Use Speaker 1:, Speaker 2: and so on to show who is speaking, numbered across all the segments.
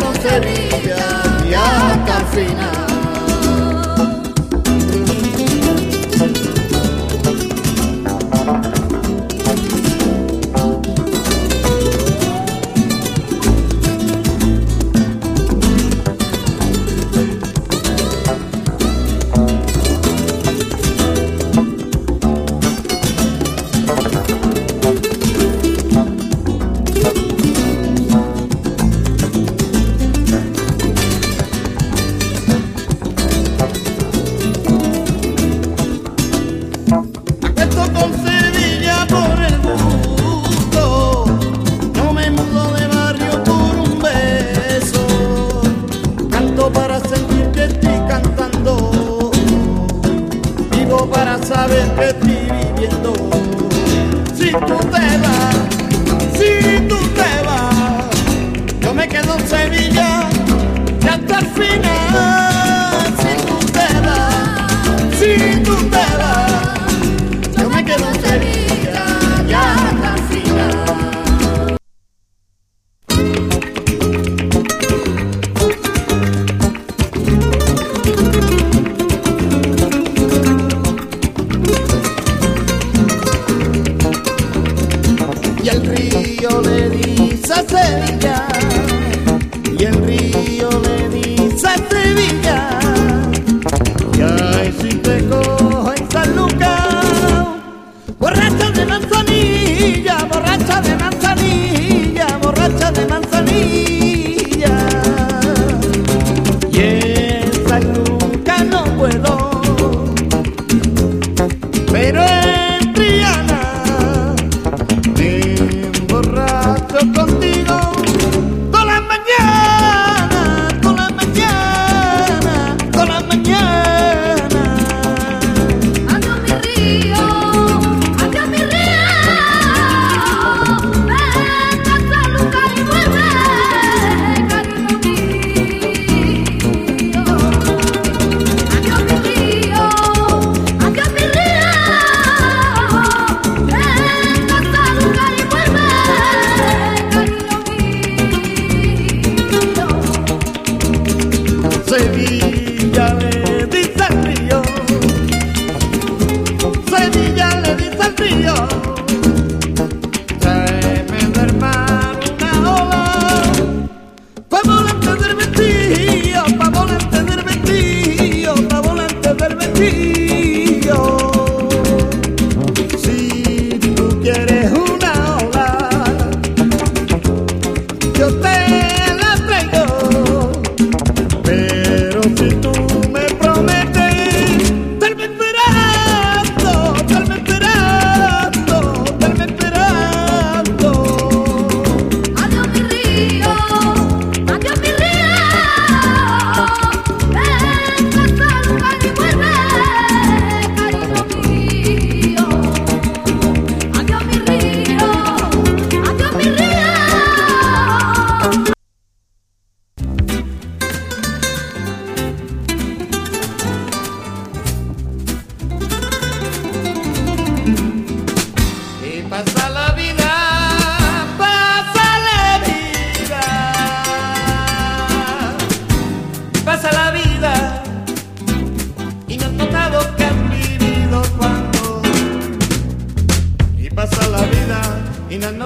Speaker 1: no se rinda y hasta el final. que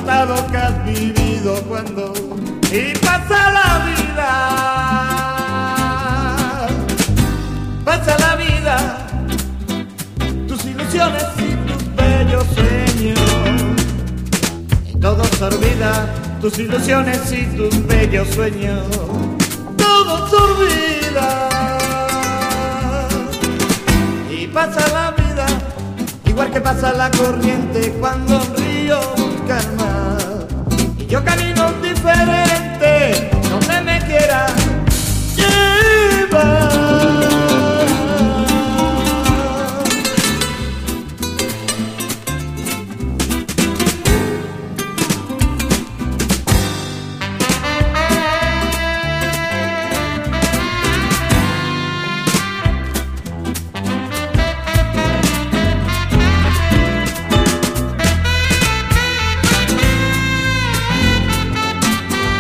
Speaker 1: que has vivido cuando y pasa la vida. Pasa la vida, tus ilusiones y tus bellos sueños. Y todo se olvida, tus ilusiones y tus bellos sueños. Todo se olvida. Y pasa la vida, igual que pasa la corriente cuando